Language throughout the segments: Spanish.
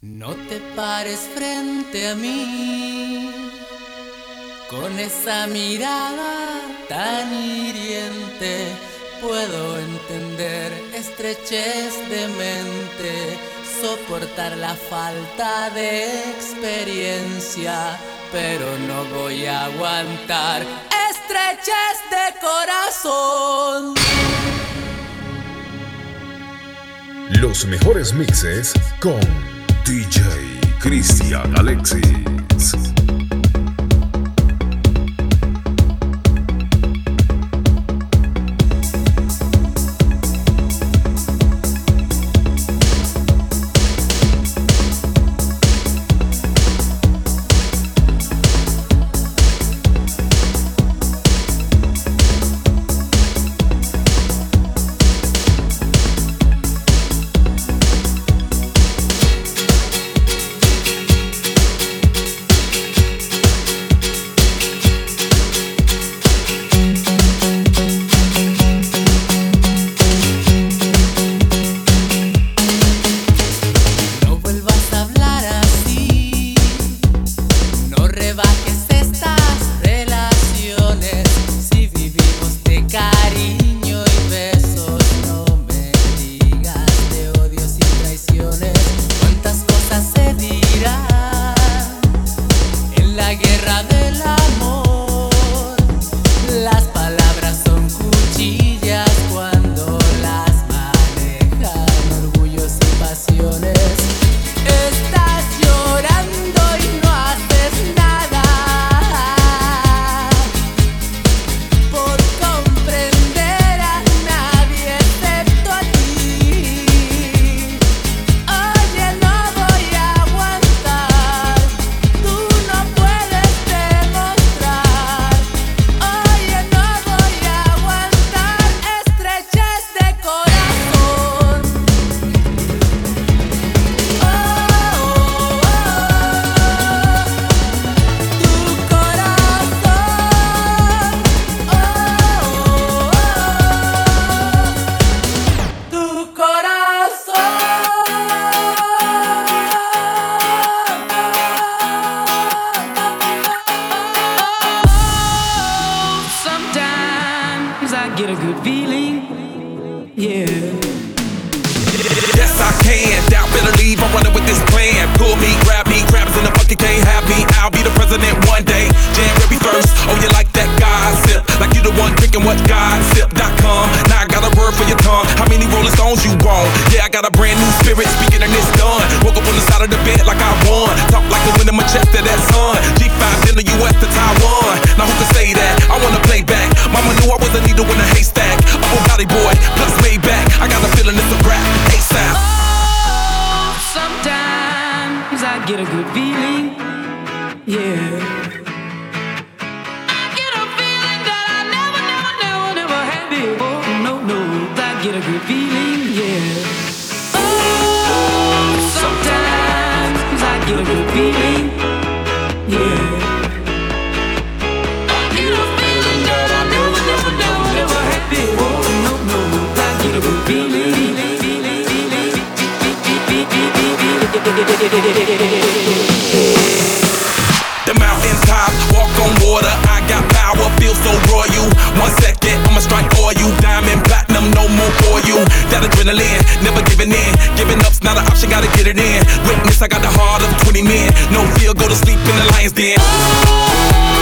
No te pares frente a mí con esa mirada tan hiriente. Puedo entender estrechez de mente, soportar la falta de experiencia, pero no voy a aguantar estrechez de corazón. Los mejores mixes con DJ Cristian Alexis. The mountain top, walk on water. I got power, feel so royal. One second, I'ma strike for you. Diamond, platinum, no more for you. That adrenaline, never giving in. Giving up's not an option, gotta get it in. Witness, I got the heart of 20 men. No fear, go to sleep in the lion's den.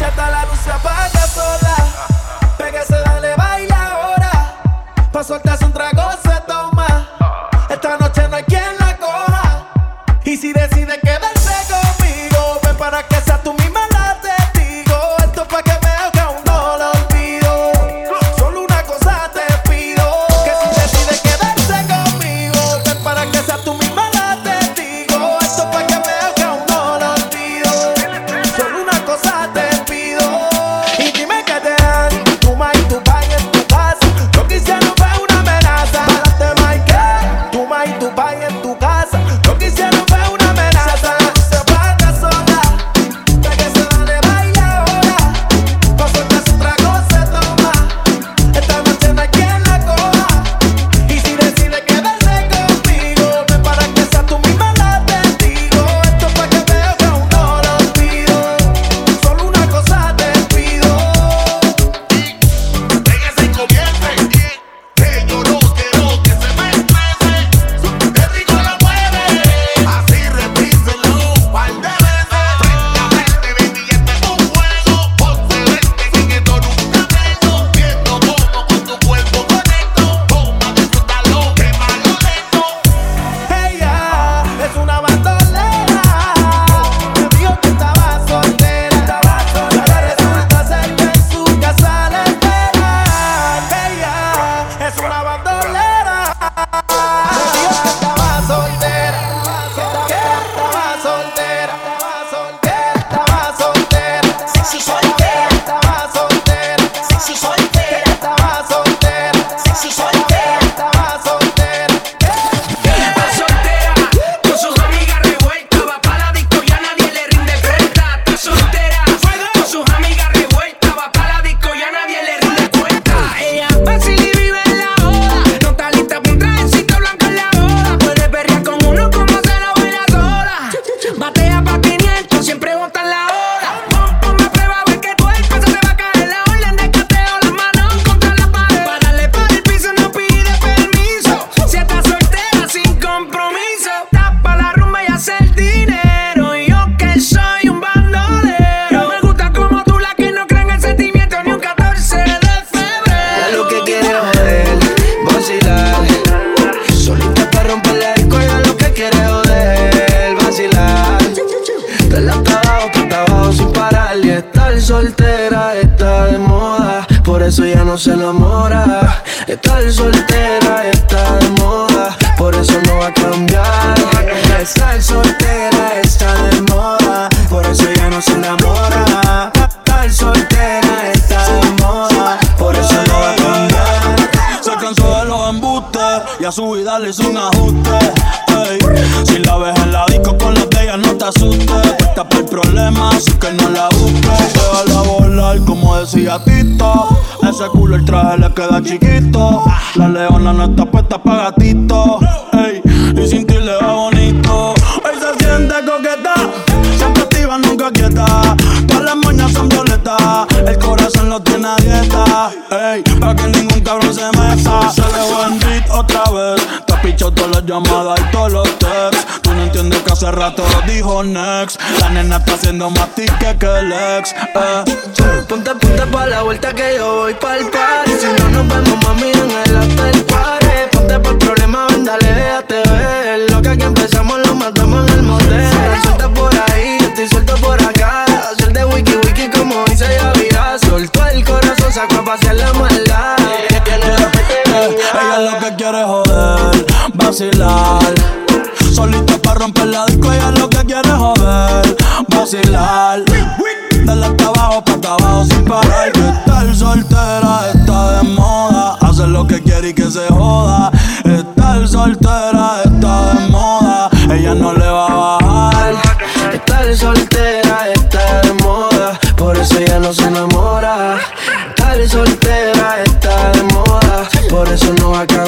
La luz se apaga sola. Pégase, dale, baila ahora. Pa' soltarse un trago se toma. Esta noche no hay quien la coja. Y si decide nena está haciendo más tica que el ex. Eh. Ponte, ponte pa' la vuelta que yo voy pa'l party. Si no nos vemos, mami, en el after party. Ponte pa' el problema, ven, dale, déjate ver. Lo que aquí empezamos lo matamos en el motel. Suelta por ahí, yo estoy suelto por acá. Hacer de wiki wiki como dice Yavira. Soltó el corazón, sacó a pasear la maldad. Yeah. Ella lo que quiere joder, vacilar. Solita para romper la disco, ella lo que quiere joder vacilar. Dale hasta abajo, para abajo sin parar. Que estar soltera está de moda. hace lo que quiere y que se joda. Estar soltera está de moda. Ella no le va a bajar. Estar soltera está de moda. Por eso ella no se enamora. Estar soltera está de moda. Por eso no va a acabar.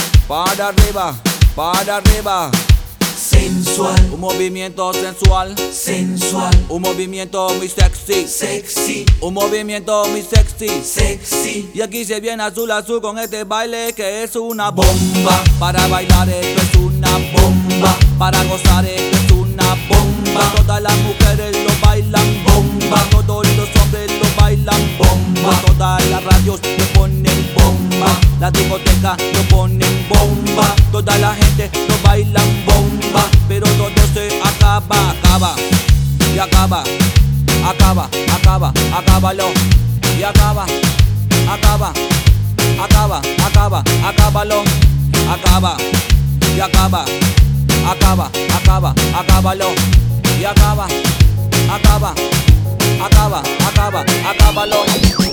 para arriba, para arriba. Sensual, Un movimiento sensual, sensual, un movimiento muy sexy, sexy, un movimiento muy sexy. sexy. Y aquí se viene azul azul con este baile que es una bomba. Para bailar esto es una bomba. Para gozar esto es una bomba. Todas las mujeres lo bailan bomba. Todos los hombres lo bailan bomba. Todas las radios lo ponen bomba. La discoteca lo ponen bomba. Toda la gente lo bailan bomba. Pero todo se acaba, acaba. Y acaba, acaba, acaba, acábalo. Y acaba acaba, acaba, acaba, acábalo, acaba, y acaba, acaba, acaba, acábalo, y acaba, acaba, acaba, acaba, acábalo.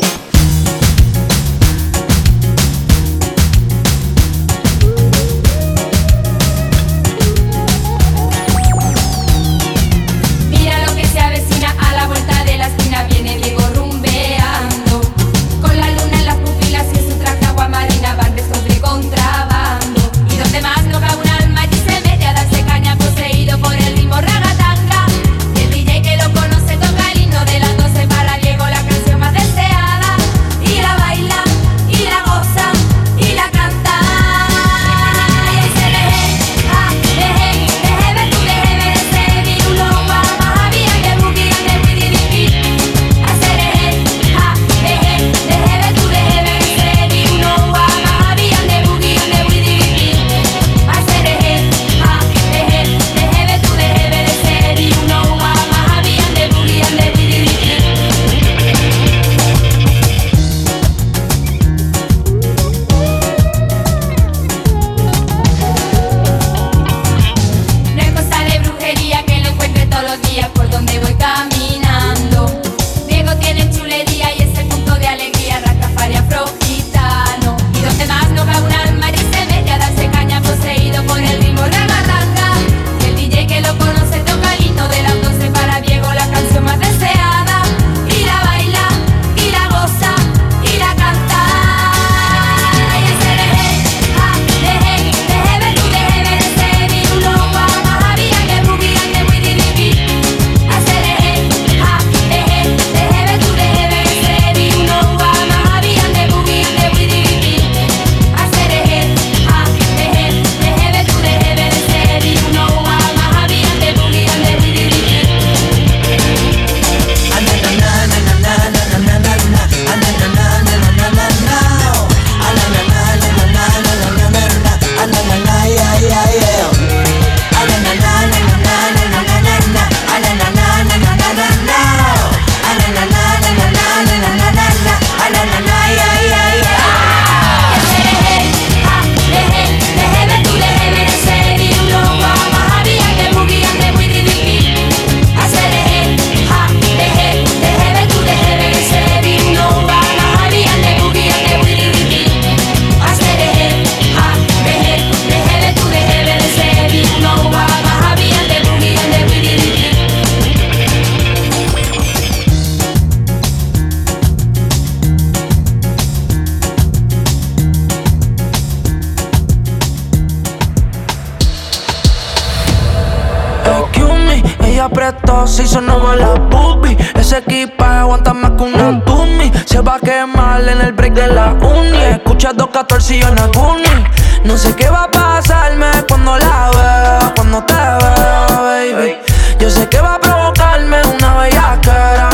14 y yo en Aguni. No sé qué va a pasarme cuando la vea, cuando te vea, baby. Yo sé que va a provocarme una bella bellaquera.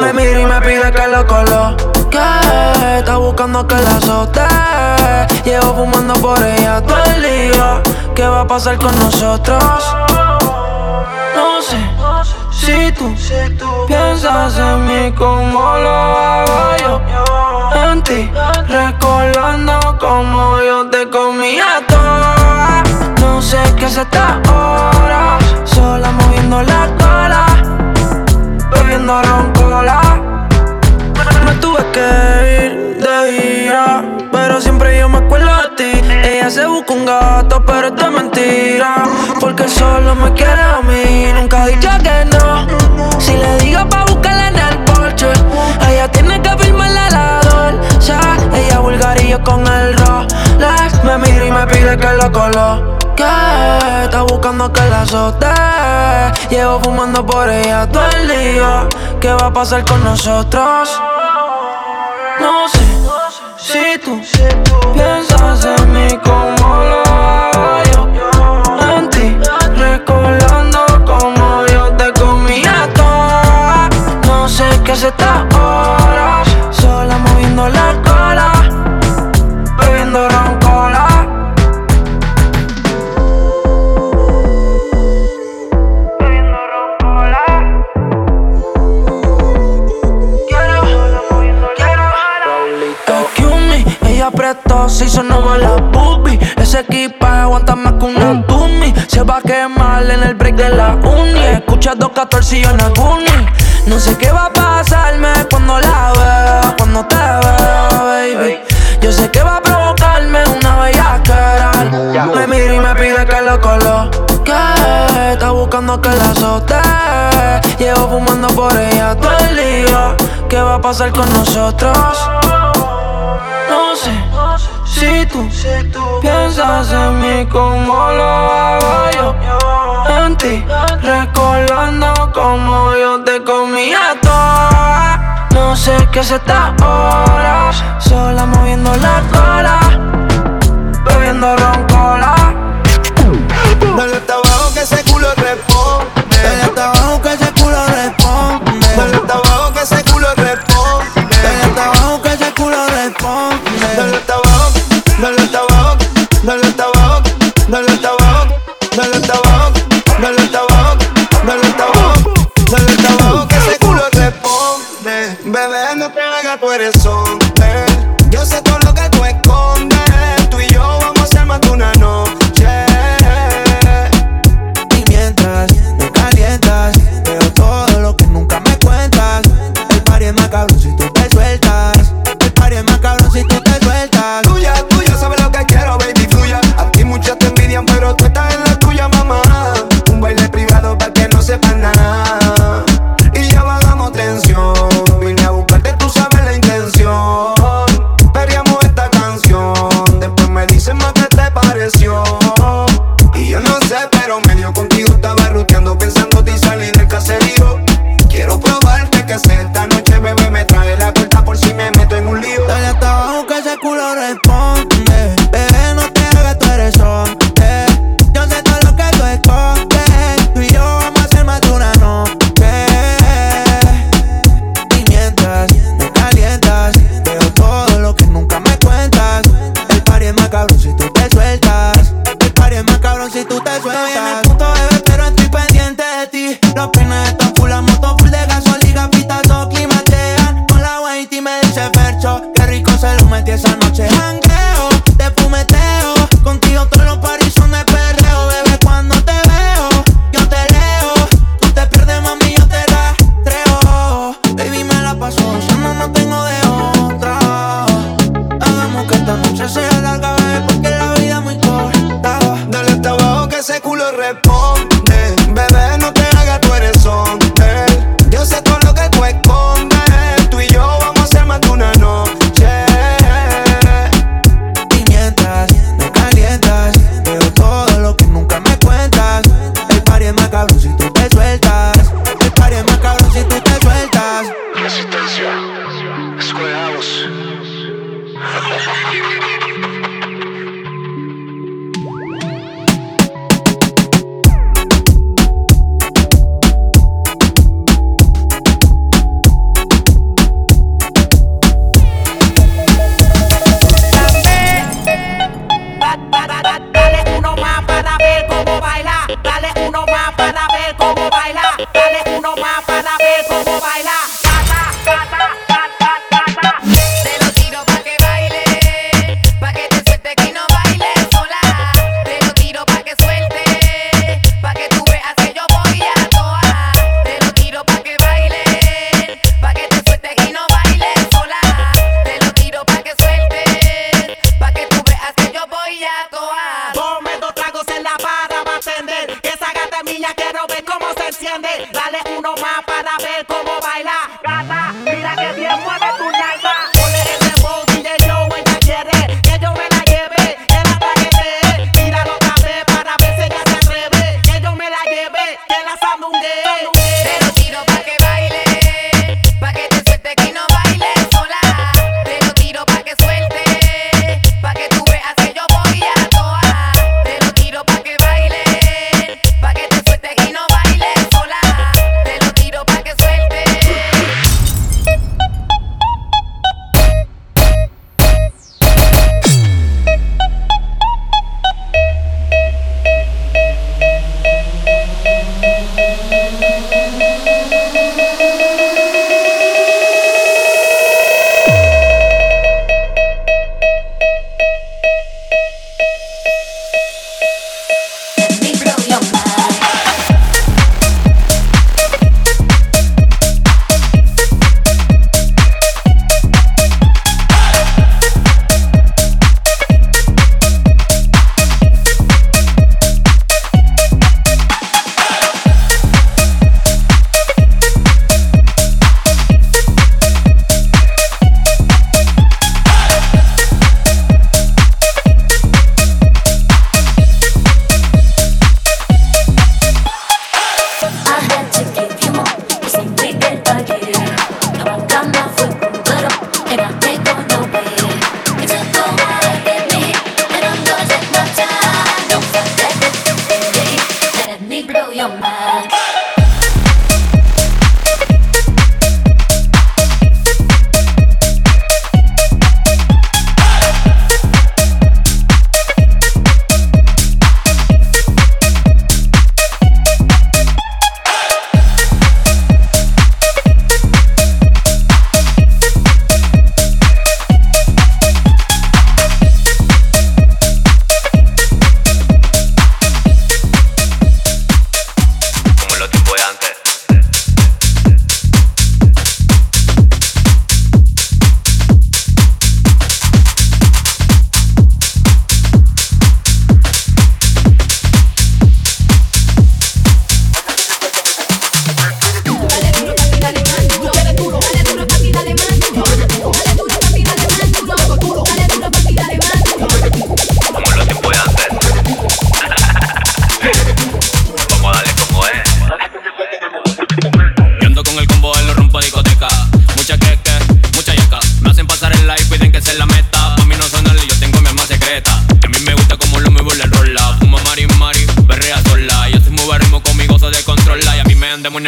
Me mira y me pide que lo coloque. Está buscando que la azote. Llevo fumando por ella todo el día. ¿Qué va a pasar con nosotros? No sé. Si tú, piensas en mí como lo hago yo Ti, recordando como yo te comía toda. No sé qué es esta hora, sola moviendo la cola, bebiendo roncola. Me tuve que ir de gira, pero siempre yo me acuerdo de ti. Ella se busca un gato, pero es de mentira. Porque solo me quiere a mí, pide que lo coloque. Está buscando que la azote. Llevo fumando por ella todo el día. ¿Qué va a pasar con nosotros? No sé si tú piensas en mí como lo hago yo. En ti, recordando como yo te comía toda. No sé qué es esta hora, sola moviendo la apretó, se hizo nuevo la boobie. Ese equipaje aguanta más que una Tumi. Se va a quemar en el break de la uni. Escucha 214 y Goonie. No sé qué va a pasarme cuando la vea, cuando te vea, baby. Yo sé que va a provocarme una bella cara. Me mira y me pide que lo coloque. Está buscando que la azote. Llevo fumando por ella todo el día. ¿Qué va a pasar con nosotros? No sé si tú piensas en mí como lo hago yo. En ti, recordando como yo te comía toda. No sé qué es esta hora, sola moviendo la cola, bebiendo roncola.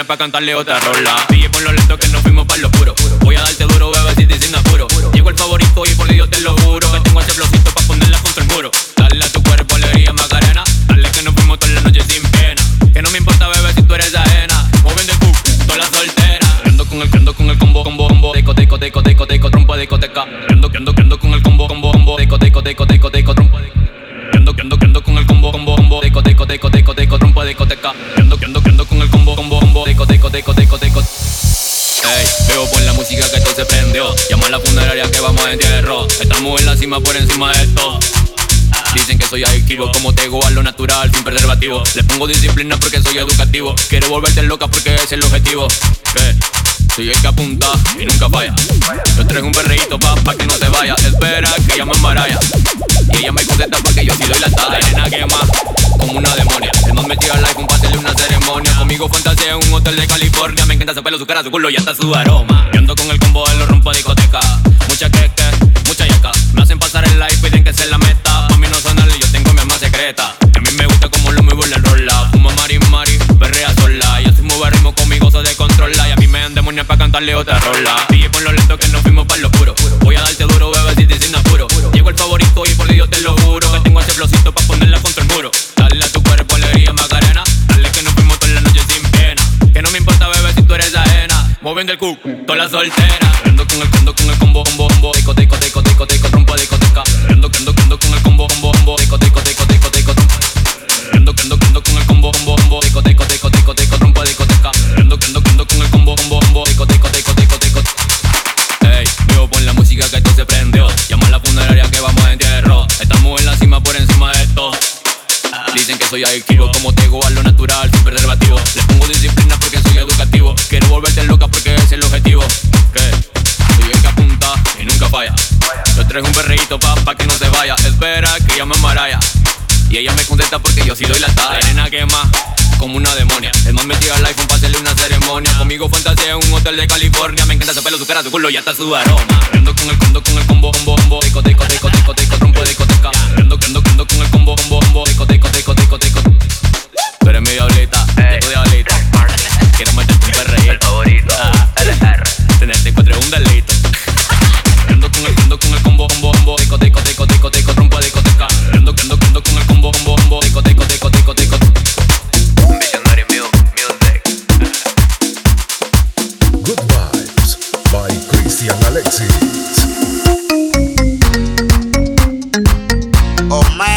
Pa' cantarle otra rola. DJ por lo lento que nos fuimos pa' lo puro. Voy a darte duro, bebecito, sin apuro. Llegó el favorito y por Dios te lo juro. Que tengo ese flowcito pa' prendió. Llama a la funeraria que vamos a entierro. Estamos en la cima por encima de esto. Dicen que soy adictivo, como tengo a lo natural, sin preservativo. Le pongo disciplina porque soy educativo. Quiero volverte loca porque ese es el objetivo. Soy el que apunta y nunca falla. Yo traigo un perreíto pa, pa que no se vaya. Espera que ella me embaraya. Y ella me contesta porque yo sí doy la talla. Nena quema como una demonia. Más metida al iPhone para hacerle una ceremonia. Conmigo fantasea en un hotel de California. Me encanta su pelo, su cara, su culo y hasta su aroma. Yo ando con el combo de los rompo discoteca. Mucha que mucha yaca. Me hacen pasar el live, piden que se la meta. Pa' mí no sonarle, yo tengo mi alma secreta. Y a mí me gusta como lo muevo la rola. Fuma mari mari, perrea sola. Y así mueve ritmo conmigo, se descontrola. Y a mí me dan demonios pa' cantarle otra rola. DJ por lo lento que nos fuimos pa' lo puro. Voy a darte duro, bebecito y sin apuro. Llegó el favorito y por Dios te lo juro. Que tengo ese flowcito pa' ponerla contra el muro. Dale a tu cuerpo alegría, Macarena. Dale que nos fuimos toda la noche sin pena. Que no me importa, bebé, si tú eres ajena. Moviendo el cuco, toda la soltera. Ando con el, ando con el combo, combo, combo. Deco, deco, deco, deco, deco, trompa, discoteca. Ando, ando, ando con el combo, combo, combo. Deco, deco, deco, deco, trompa. Ando, ando, ando con el combo, combo, combo. Deco, deco, deco, deco, deco, combo. Deco, deco, deco, deco, deco. Ey, vivo pon la música que esto se prendió. Llama a la funeraria que vamos a entierro. Estamos en la cima por encima de esto. Dicen que soy adictivo, como tengo a lo natural, sin preservativo. Le pongo disciplina porque soy educativo. Quiero volverte loca porque ese es el objetivo. Que soy el que apunta y nunca falla. Yo traigo un perreíto pa, pa que no se vaya. Espera que ella me embaraya. Y ella me contesta porque yo sí doy la talla. La nena quema como una demonia. Es más metida al iPhone para hacerle una ceremonia. Conmigo fantasea en un hotel de California. Me encanta su pelo, su cara, su culo y hasta su aroma. Ando con el condo, con el combo, combo, combo. Deco, deco, deco, deco, deco, trompo, discoteca. Ando, ando, ando con el combo, combo, combo. Deco, deco, deco, deco, deco. Tú eres mi diablita, yo tu diablita. Quiero meterte un perreíto. El favorito, Tenerte encuentro un delito. Ando con el, ando con el combo, combo, combo. Deco, deco, deco, deco, trompo, discoteca. Ando, con el combo, combo, combo. Deco, deco, deco, deco, deco. Visionary Music. Good Vibes by Christian Alexis. Omega, el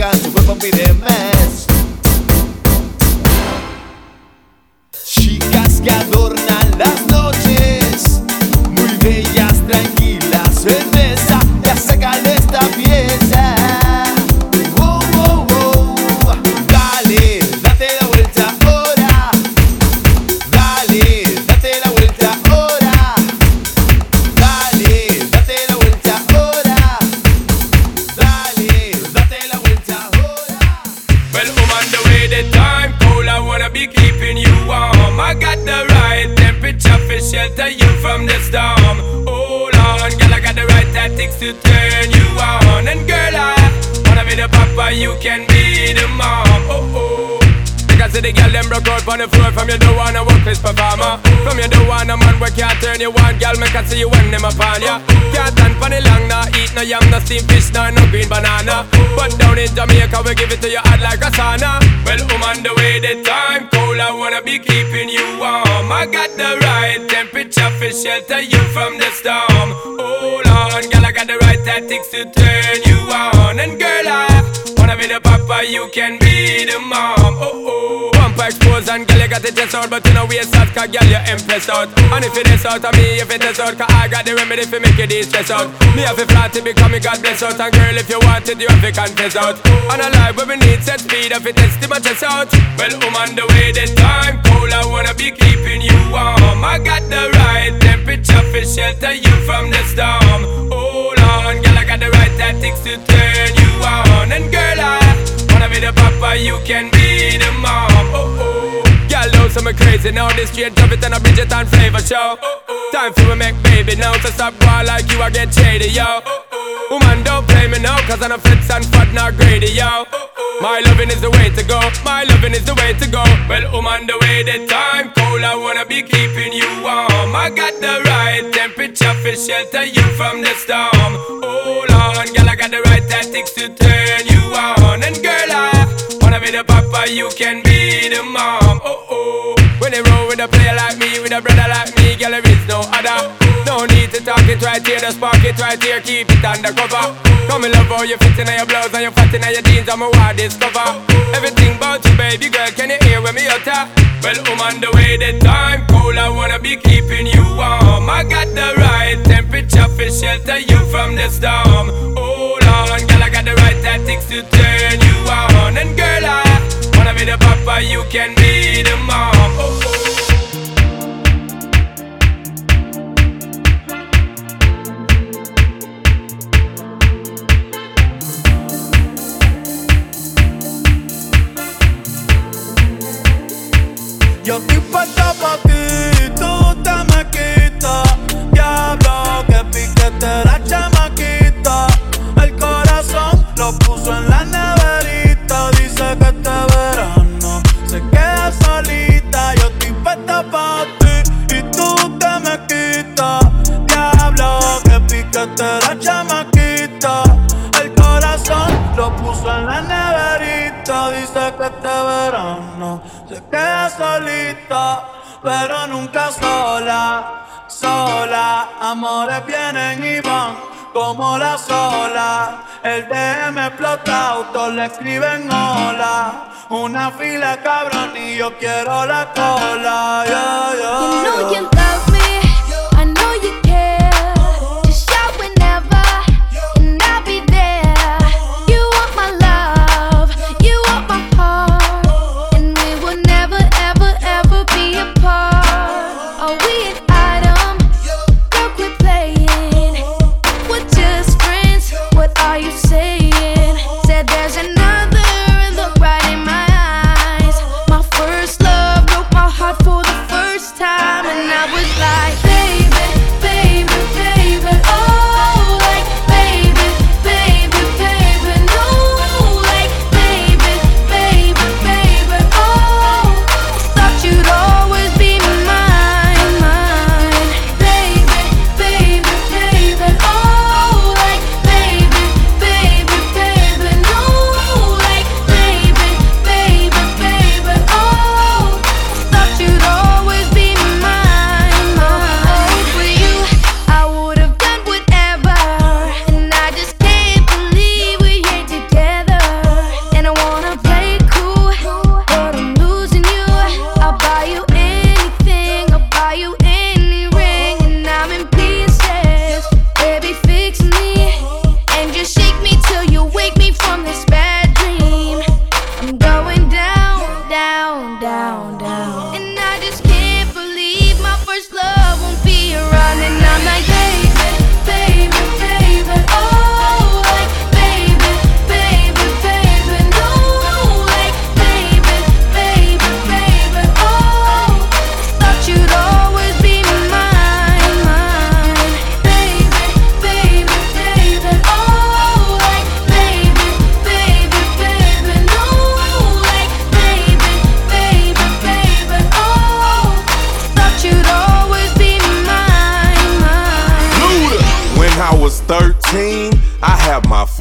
digan, su cuerpo pide más. Chicas que adornan on the floor From you don't wanna work this performer From you don't want a man where can't turn you on Girl, make I see you when them upon ya. Can't stand for the long, nah Eat no yam, no steamed fish, nah, no green banana. But down in Jamaica, we give it to you hot like a sauna. Well, I'm on the way, the time cold I wanna be keeping you warm. I got the right temperature for shelter you from the storm. Hold on, girl, I got the right tactics to turn you on. And girl, I wanna be the papa, you can be the mom. Oh, oh. Bumper exposed and girl, you got the chest out But you know waist out, cause girl, you impressed out. And if it is out of me, if it is out Cause I got the remedy for make you de-stress out. Me have a flat to become me God bless out And girl, if you want it, you have to confess out. And a life where we need set speed If it is to my chest out. Well, I'm on the way, the time cold I wanna be keeping you warm. I got the right temperature for shelter you from the storm. Hold on, girl, I got the right tactics to turn you on And girl, I wanna be the papa, you can be the mom. Oh, oh Girl, know some crazy now. This straight drop it and I a Bridget and flavor show. Time for we make baby now So stop going like you, I get shady, yo. Woman, don't play me now Cause I'm a fits and fat, not greedy, yo. My loving is the way to go My loving is the way to go. Well, on the way, the time cold I wanna be keeping you warm. I got the right temperature for shelter you from the storm. Hold on, girl, I got the right tactics to turn you on. And girl, I be the papa, you can be the mom. Oh, oh. When they roll with a player like me With a brother like me, girl, there is no other. No need to talk it right here, just spark it right here Keep it undercover. Come in love how you fit in your blouse And you fat in your jeans, I'm a wild discover. Everything about you, baby girl, can you hear when me utter? Well, I'm on the way, the time cold I wanna be keeping you warm. I got the right temperature for shelter you from the storm. Hold on, girl, I got the right tactics to turn you on And girl, I wanna be the papa, you can be the mom oh, oh. Yo solita, pero nunca sola, sola. Amores vienen y van como la sola. El DM explota, autos le escriben hola. Una fila cabrón y yo quiero la cola. Yeah, yeah, yeah.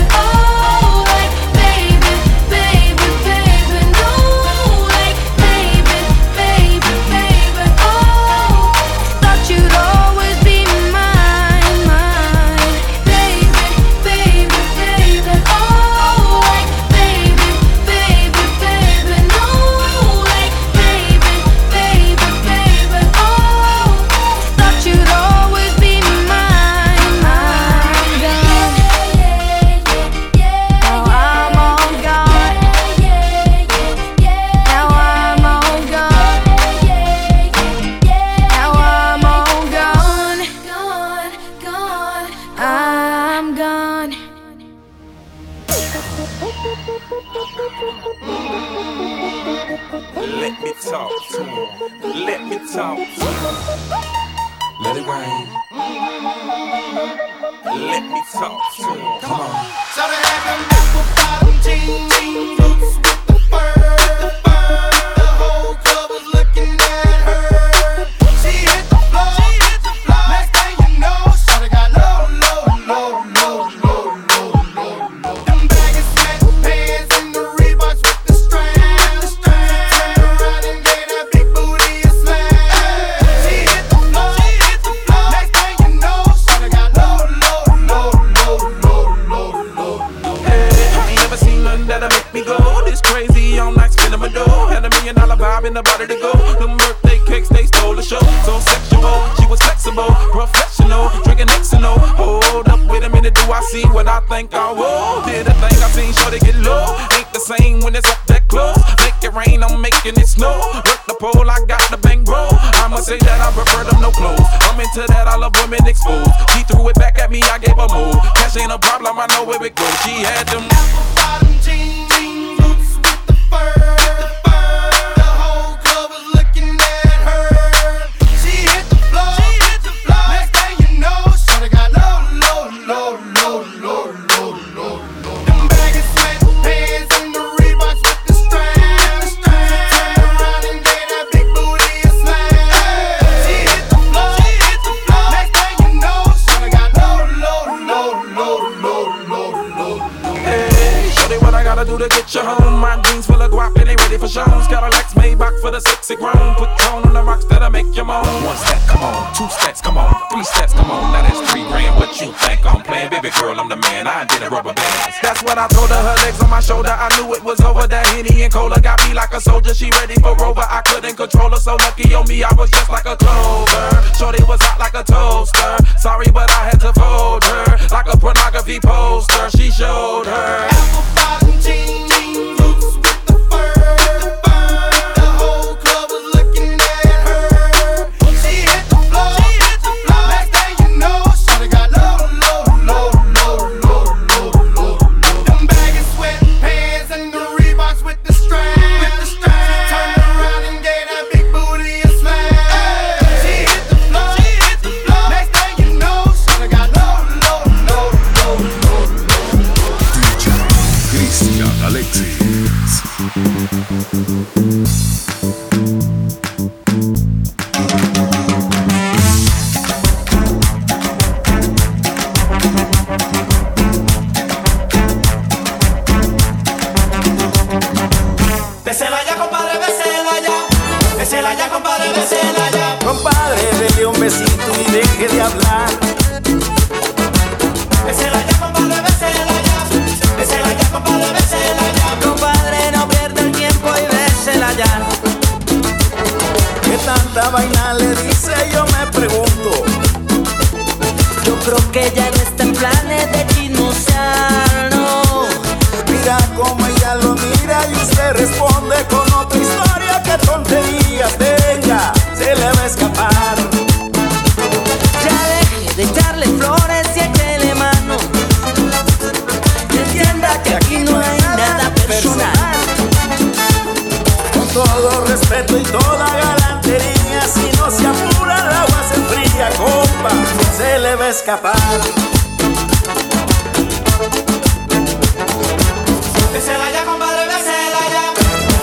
Oh. Let me talk. Let it rain. Let me talk to you. Come on. So they have them apple bottom jeans. a toaster. Sorry, but I had to fold her like a pornography poster. She showed her.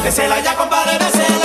Bésela ya, compadre, bésela.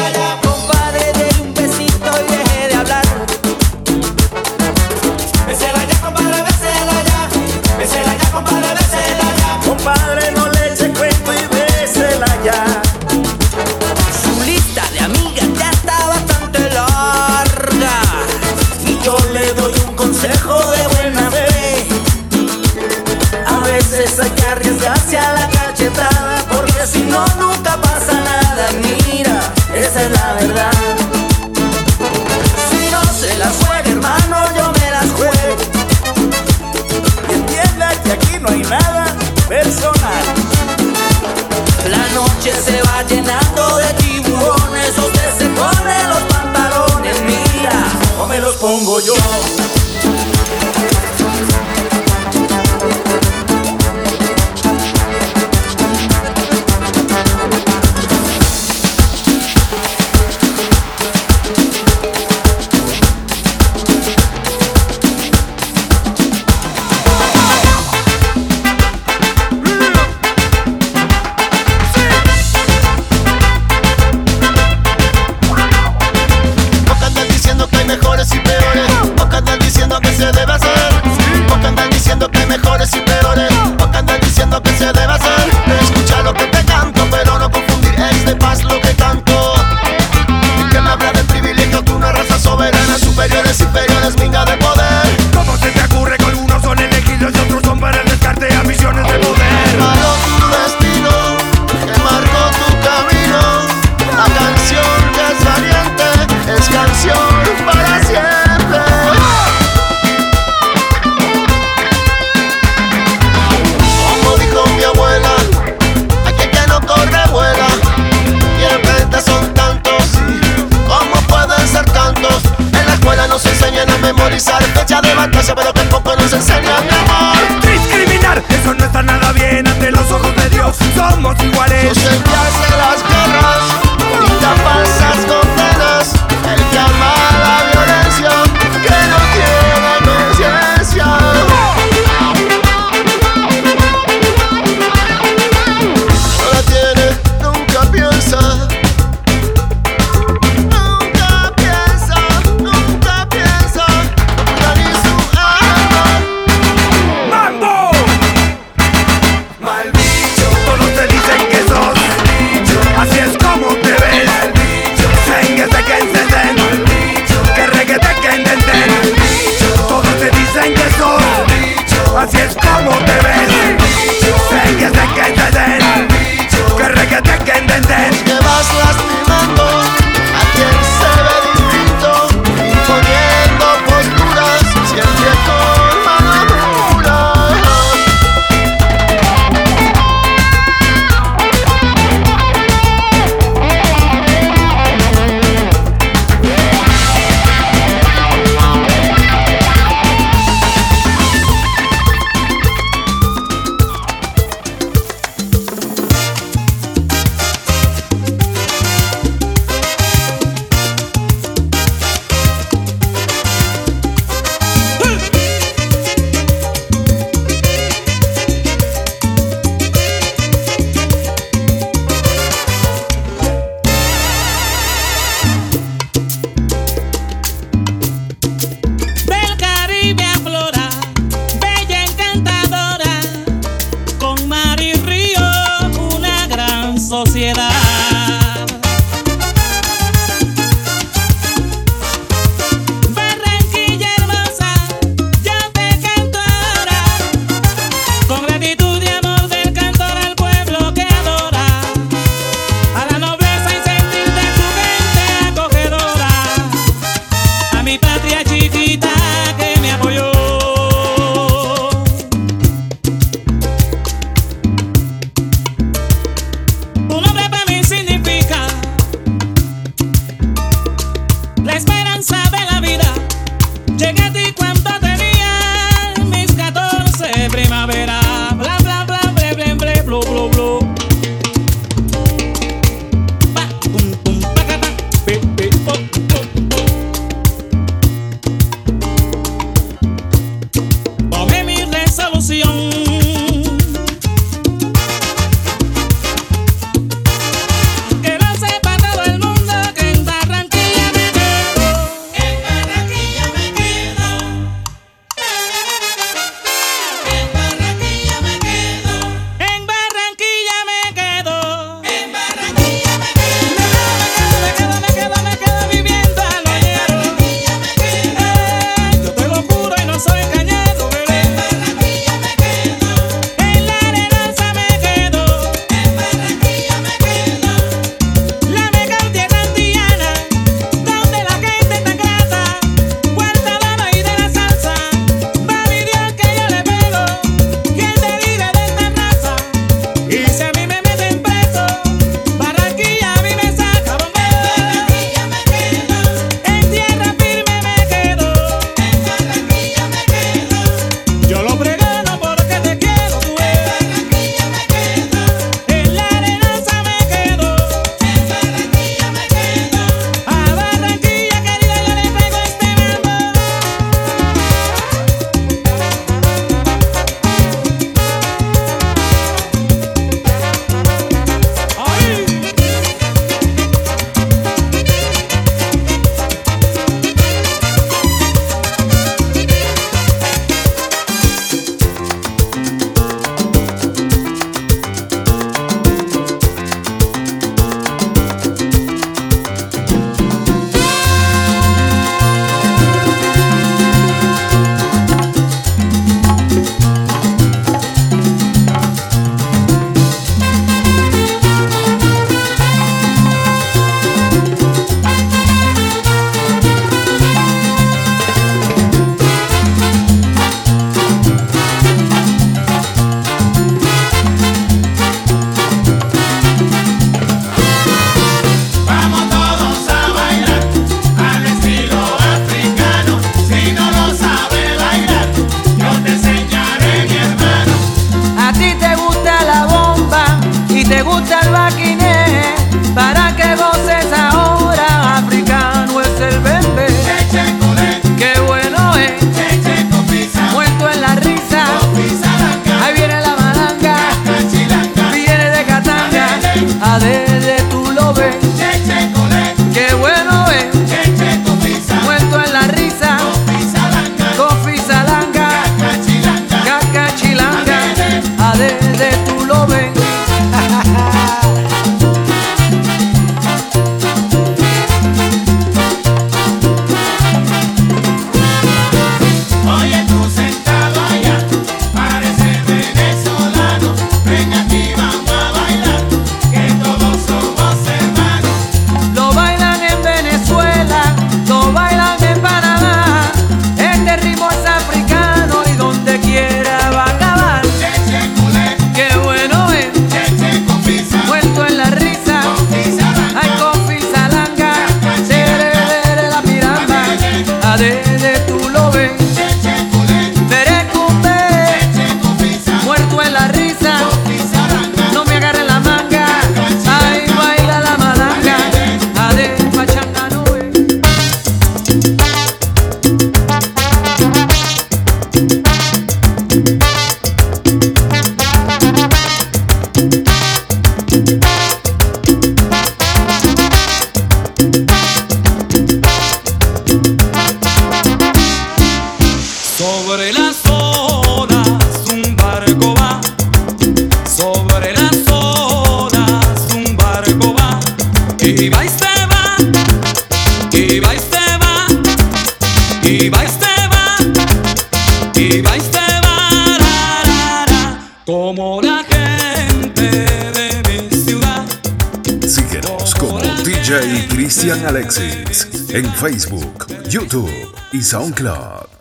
YouTube y SoundCloud.